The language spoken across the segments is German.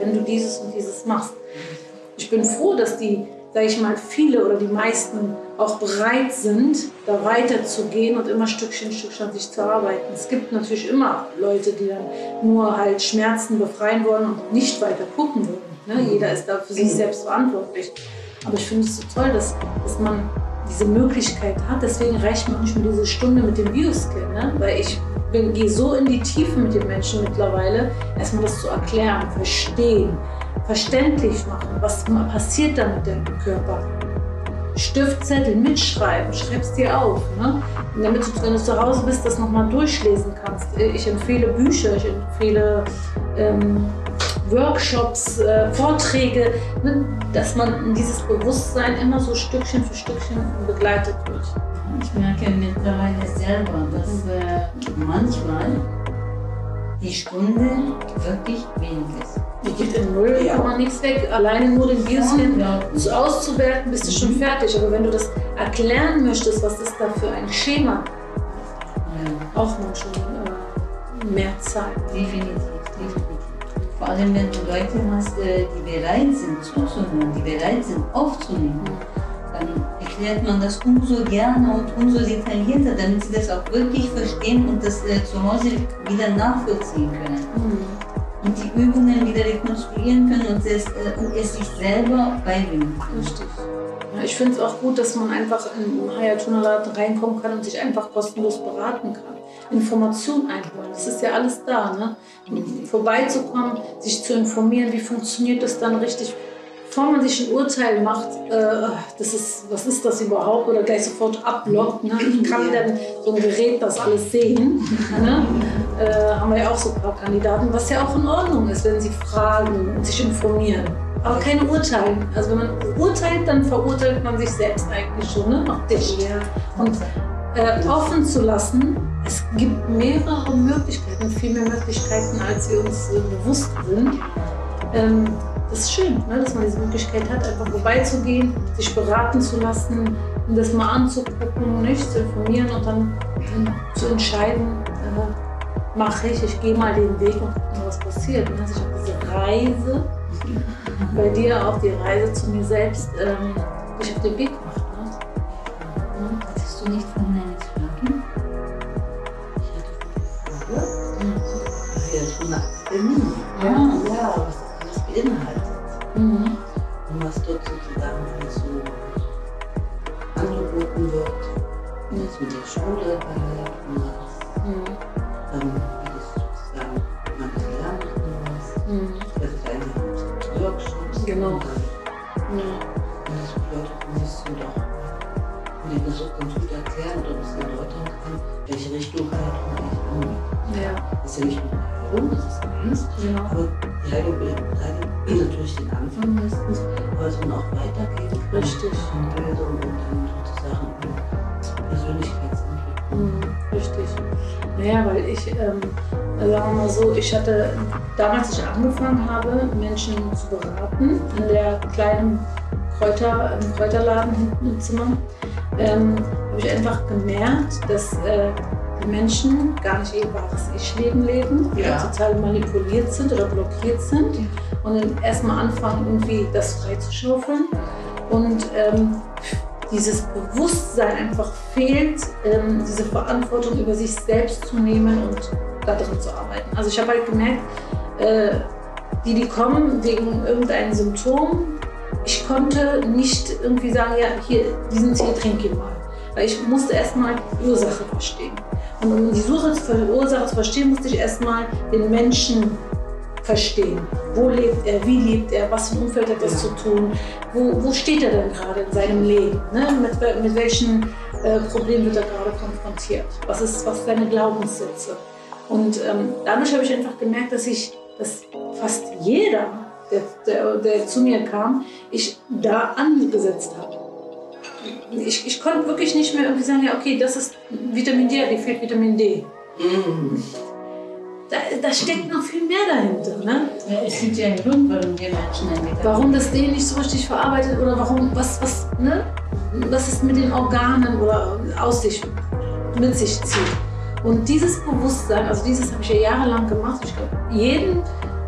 wenn du dieses und dieses machst. Ich bin froh, dass die, sage ich mal, viele oder die meisten auch bereit sind, da weiterzugehen und immer Stückchen, Stückchen an sich zu arbeiten. Es gibt natürlich immer Leute, die dann nur halt Schmerzen befreien wollen und nicht weiter gucken wollen. Ne? Jeder ist da für sich selbst verantwortlich. Aber ich finde es so toll, dass, dass man diese Möglichkeit hat. Deswegen reicht mir nicht mehr diese Stunde mit dem Bioskill, ne? weil ich gehe so in die Tiefe mit den Menschen mittlerweile, erstmal das zu erklären, verstehen, verständlich machen, was passiert da mit deinem Körper. Stiftzettel mitschreiben, schreib's dir auf. Ne? damit du, wenn du zu Hause bist, das nochmal durchlesen kannst. Ich empfehle Bücher, ich empfehle ähm, Workshops, äh, Vorträge, ne? dass man in dieses Bewusstsein immer so Stückchen für Stückchen begleitet wird. Ich merke mittlerweile selber, dass äh, manchmal die Stunde wirklich wenig ist. Die geht in Null, ja. kann man nichts weg. Alleine nur den Bioskin ja. auszuwerten, bist du schon fertig. Aber wenn du das erklären möchtest, was ist da für ein Schema, ja. braucht man schon äh, mehr Zeit. Definitiv, definitiv. Vor allem, wenn du Leute hast, äh, die bereit sind zuzuhören, die bereit sind aufzunehmen, dann erklärt man das umso gerne und umso detaillierter, damit sie das auch wirklich verstehen und das äh, zu Hause wieder nachvollziehen können. Mhm und die Übungen wieder rekonstruieren können und es, äh, und es sich selber beibringen können. Richtig. Ich finde es auch gut, dass man einfach in Hayatuna-Laden reinkommen kann und sich einfach kostenlos beraten kann. Informationen einholen, das ist ja alles da. Ne? Vorbeizukommen, sich zu informieren, wie funktioniert das dann richtig bevor man sich ein Urteil macht, äh, das ist, was ist das überhaupt, oder gleich sofort abblockt, ne? kann dann so ein Gerät das alles sehen, ne? äh, haben wir ja auch so ein paar Kandidaten, was ja auch in Ordnung ist, wenn sie fragen und sich informieren. Aber keine Urteile. Also wenn man urteilt, dann verurteilt man sich selbst eigentlich schon, ne? Auf dich. Und äh, offen zu lassen, es gibt mehrere Möglichkeiten, viel mehr Möglichkeiten, als wir uns bewusst sind. Ähm, das ist schön, ne, dass man diese Möglichkeit hat, einfach vorbeizugehen, sich beraten zu lassen, das mal anzugucken, nicht zu informieren und dann, dann zu entscheiden, äh, mache ich, ich gehe mal den Weg und gucke mal, was passiert. Und dass ich auf diese Reise, bei dir auch die Reise zu mir selbst, ähm, dich auf den Weg mache. Ne? Mhm. Hattest du nicht von deinen Fragen? Ich hatte von der Frage, ja, von der Akademie. Ja, ja, was das beinhaltet. Jetzt mit der Schule bei Thomas, mhm. ähm, wie das sozusagen man gelernt hat, mhm. also deine Workshops. Genau. Und, dann, mhm. und das bedeutet, man müsste doch wenn das so ganz gut erklären oder ein bisschen erläutern kann, welche Richtung Heilung eigentlich angeht. Ja. Das ist ja nicht nur Heilung, das ist eins, genau. aber die Heilung bildet natürlich den Anfang meistens, aber dass man auch weitergehen kann. Richtig. In Bildung und dann Naja, weil ich, ähm, sagen wir mal so, ich hatte damals, als ich angefangen habe, Menschen zu beraten, in der kleinen Kräuter, im Kräuterladen hinten im Zimmer, ähm, habe ich einfach gemerkt, dass äh, die Menschen gar nicht ihr wahres Ich-Leben leben, die ja. total manipuliert sind oder blockiert sind und dann erstmal anfangen, irgendwie das freizuschaufeln. Und ähm, dieses Bewusstsein einfach fehlt, ähm, diese Verantwortung über sich selbst zu nehmen und darin zu arbeiten. Also ich habe halt gemerkt, äh, die, die kommen wegen irgendeinem Symptom, ich konnte nicht irgendwie sagen, ja, hier, diesen Tee trinke ich mal. Weil ich musste erstmal die Ursache verstehen. Und um die Ursache zu verstehen, musste ich erstmal den Menschen verstehen. Wo lebt er, wie lebt er, was für ein Umfeld hat das ja. zu tun, wo, wo steht er denn gerade in seinem Leben, ne? mit, mit welchen äh, Problemen wird er gerade konfrontiert, was ist was seine Glaubenssätze. Und ähm, dadurch habe ich einfach gemerkt, dass ich, dass fast jeder der, der, der zu mir kam, ich da angesetzt habe. Ich, ich konnte wirklich nicht mehr irgendwie sagen, ja, okay, das ist Vitamin D, dir fehlt Vitamin D. Mm. Da, da, steckt noch viel mehr dahinter. Ne? Ja, es gibt ja einen Grund, warum wir Menschen entwickeln. Warum das D nicht so richtig verarbeitet oder warum, was, was, ne? was es mit den Organen oder aus sich, mit sich zieht. Und dieses Bewusstsein, also dieses habe ich ja jahrelang gemacht. Ich glaube, jeden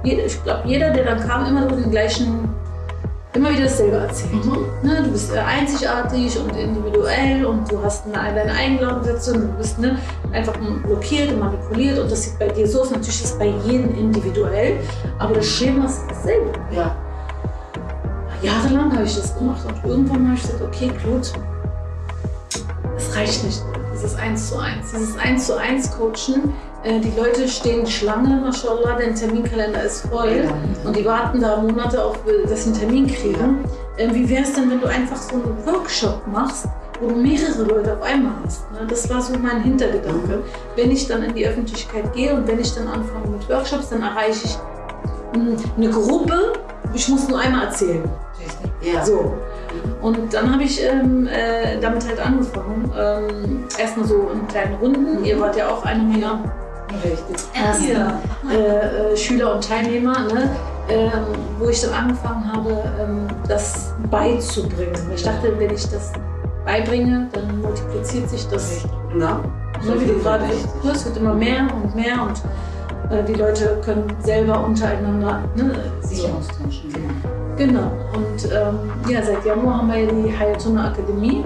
ich glaube, jeder, der dann kam, immer so den gleichen, immer wieder dasselbe erzählt. Mhm. Ne, du bist äh, einzigartig und individuell und du hast eine, deine eigenen Glaubenssätze und du bist ne, einfach blockiert und manipuliert und das sieht bei dir so aus. Natürlich ist es bei jedem individuell, aber das Schema ist dasselbe. Ja. Jahrelang habe ich das gemacht und irgendwann habe ich gesagt, okay, Claude, es reicht nicht. Dieses eins zu eins, dieses eins zu eins Coachen äh, die Leute stehen Schlange, mashallah, der Terminkalender ist voll und die warten da Monate auf, äh, dass sie einen Termin kriegen. Ähm, wie wäre es denn, wenn du einfach so einen Workshop machst, wo du mehrere Leute auf einmal hast? Ne? Das war so mein Hintergedanke. Wenn ich dann in die Öffentlichkeit gehe und wenn ich dann anfange mit Workshops, dann erreiche ich hm, eine Gruppe, ich muss nur einmal erzählen. Ja. So. Und dann habe ich ähm, äh, damit halt angefangen. Ähm, erstmal so in kleinen Runden. Ihr wart ja auch eine meiner ersten äh, äh, Schüler und Teilnehmer, ne? ähm, wo ich dann angefangen habe, ähm, das beizubringen. Ich dachte, wenn ich das beibringe, dann multipliziert sich das. Na, so wie du gerade es wird immer mehr und mehr und die Leute können selber untereinander ne, sich austauschen. Genau. Und ähm, ja, seit Januar haben wir ja die Hayatuna Akademie.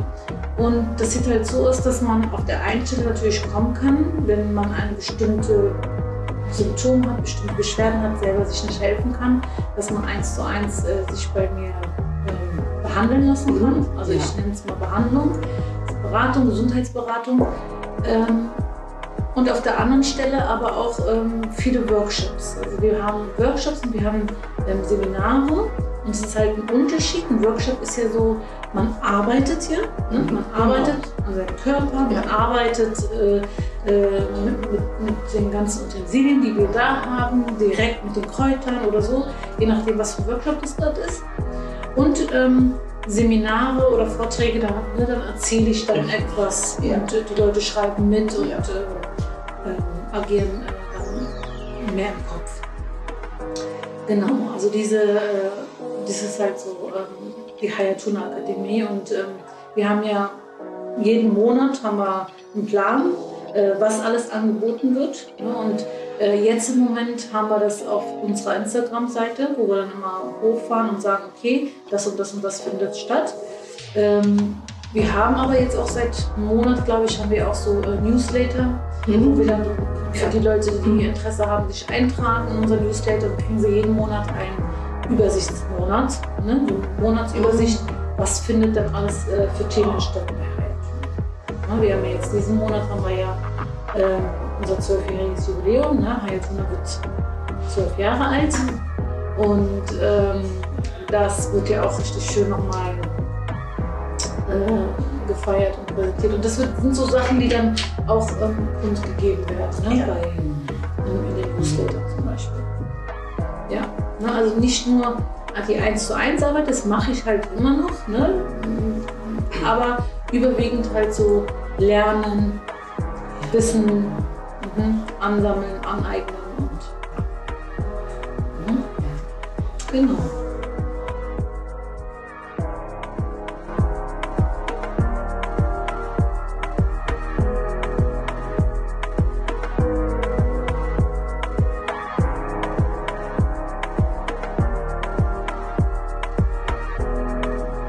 Und das sieht halt so aus, dass man auf der einen Stelle natürlich kommen kann, wenn man eine bestimmte Symptome hat, bestimmte Beschwerden hat, selber sich nicht helfen kann, dass man eins zu eins äh, sich bei mir äh, behandeln lassen kann. Mhm. Also ich nenne es mal Behandlung, Beratung, Gesundheitsberatung. Ähm, und auf der anderen Stelle aber auch ähm, viele Workshops. Also wir haben Workshops und wir haben ähm, Seminare und es ist halt ein Unterschied. Ein Workshop ist ja so, man arbeitet ja, ne? man genau. arbeitet an seinem Körper, man ja. arbeitet äh, äh, mit, mit, mit, den ganzen Utensilien, die wir da haben, direkt mit den Kräutern oder so, je nachdem, was für Workshop das dort ist. Und ähm, Seminare oder Vorträge, da, ne, dann erzähle ich dann etwas ja. und äh, die Leute schreiben mit und ja. Äh, ähm, agieren äh, mehr im Kopf. Genau, also diese äh, das ist halt so ähm, die Hayatuna Akademie und ähm, wir haben ja jeden Monat haben wir einen Plan, äh, was alles angeboten wird. Ne? Und äh, jetzt im Moment haben wir das auf unserer Instagram-Seite, wo wir dann immer hochfahren und sagen, okay, das und das und das findet statt. Ähm, wir haben aber jetzt auch seit einem Monat, glaube ich, haben wir auch so äh, Newsletter, mhm. dann für die Leute, die Interesse haben, sich eintragen in unser Newsletter, kriegen sie jeden Monat ein Übersichtsmonat, ne? Monatsübersicht, was findet denn alles äh, für Themen statt bei Hayatuna. Wir haben ja jetzt diesen Monat haben wir ja äh, unser zwölfjähriges Jubiläum. Ne? Hayatuna wird zwölf Jahre alt und ähm, das wird ja auch richtig schön nochmal äh, gefeiert und präsentiert. Und das sind so Sachen, die dann auch ähm, uns gegeben werden, ne? Ja. Bei, in, in den Newsletter zum Beispiel. Ja. Ne? Also nicht nur die 1 zu 1 Arbeit, das mache ich halt immer noch, ne? aber überwiegend halt so lernen, Wissen mhm, ansammeln, aneignen und mhm. genau.